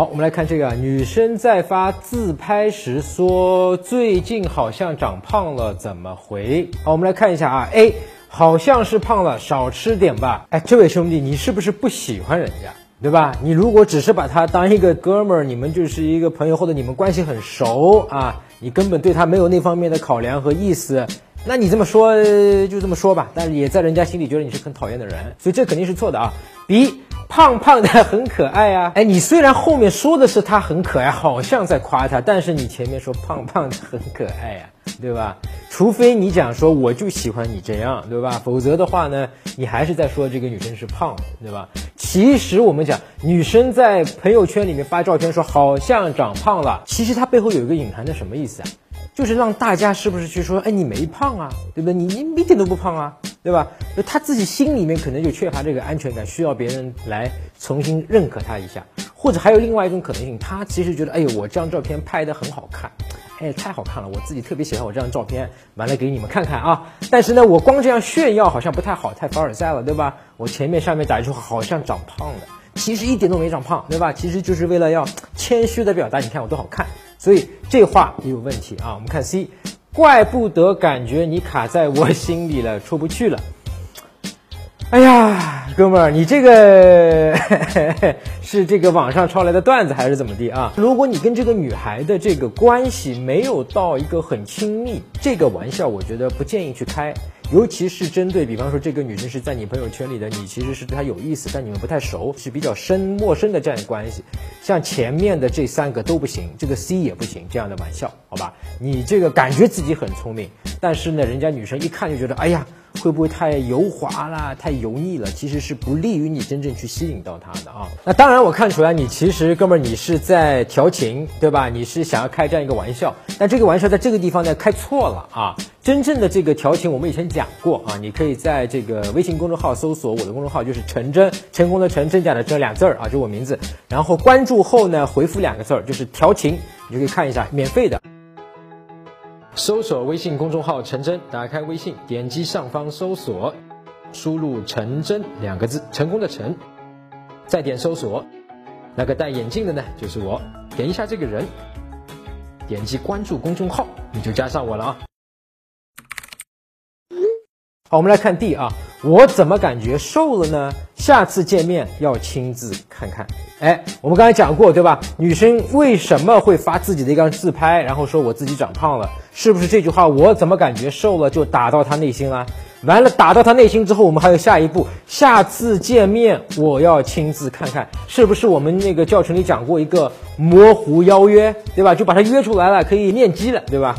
好，我们来看这个啊，女生在发自拍时说最近好像长胖了，怎么回？好，我们来看一下啊，A 好像是胖了，少吃点吧。哎，这位兄弟，你是不是不喜欢人家？对吧？你如果只是把他当一个哥们儿，你们就是一个朋友，或者你们关系很熟啊，你根本对他没有那方面的考量和意思，那你这么说就这么说吧。但是也在人家心里觉得你是很讨厌的人，所以这肯定是错的啊。B 胖胖的很可爱啊，哎，你虽然后面说的是他很可爱，好像在夸他，但是你前面说胖胖的很可爱呀。对吧？除非你讲说我就喜欢你这样，对吧？否则的话呢，你还是在说这个女生是胖，对吧？其实我们讲女生在朋友圈里面发照片说好像长胖了，其实她背后有一个隐含的什么意思啊？就是让大家是不是去说，哎，你没胖啊，对不对？你你一点都不胖啊，对吧？他自己心里面可能就缺乏这个安全感，需要别人来重新认可他一下，或者还有另外一种可能性，他其实觉得，哎呦，我这张照片拍的很好看。哎，太好看了！我自己特别喜欢我这张照片，完了给你们看看啊。但是呢，我光这样炫耀好像不太好，太凡尔赛了，对吧？我前面上面打一句话，好像长胖了，其实一点都没长胖，对吧？其实就是为了要谦虚的表达，你看我多好看。所以这话也有问题啊。我们看 C，怪不得感觉你卡在我心里了，出不去了。哎呀，哥们儿，你这个 是这个网上抄来的段子还是怎么地啊？如果你跟这个女孩的这个关系没有到一个很亲密，这个玩笑我觉得不建议去开，尤其是针对比方说这个女生是在你朋友圈里的，你其实是对她有意思，但你们不太熟，是比较深陌生的这样的关系。像前面的这三个都不行，这个 C 也不行，这样的玩笑，好吧？你这个感觉自己很聪明，但是呢，人家女生一看就觉得，哎呀。会不会太油滑啦，太油腻了？其实是不利于你真正去吸引到她的啊。那当然，我看出来你其实哥们儿你是在调情，对吧？你是想要开这样一个玩笑，但这个玩笑在这个地方呢开错了啊。真正的这个调情，我们以前讲过啊。你可以在这个微信公众号搜索我的公众号，就是陈真，成功的陈，真假的真两字儿啊，就我名字。然后关注后呢，回复两个字儿，就是调情，你就可以看一下，免费的。搜索微信公众号“陈真”，打开微信，点击上方搜索，输入“陈真”两个字，成功的陈，再点搜索，那个戴眼镜的呢，就是我，点一下这个人，点击关注公众号，你就加上我了啊。好，我们来看 D 啊，我怎么感觉瘦了呢？下次见面要亲自看看。哎，我们刚才讲过，对吧？女生为什么会发自己的一张自拍，然后说我自己长胖了？是不是这句话我怎么感觉瘦了就打到她内心了？完了，打到她内心之后，我们还有下一步，下次见面我要亲自看看，是不是我们那个教程里讲过一个模糊邀约，对吧？就把她约出来了，可以面基了，对吧？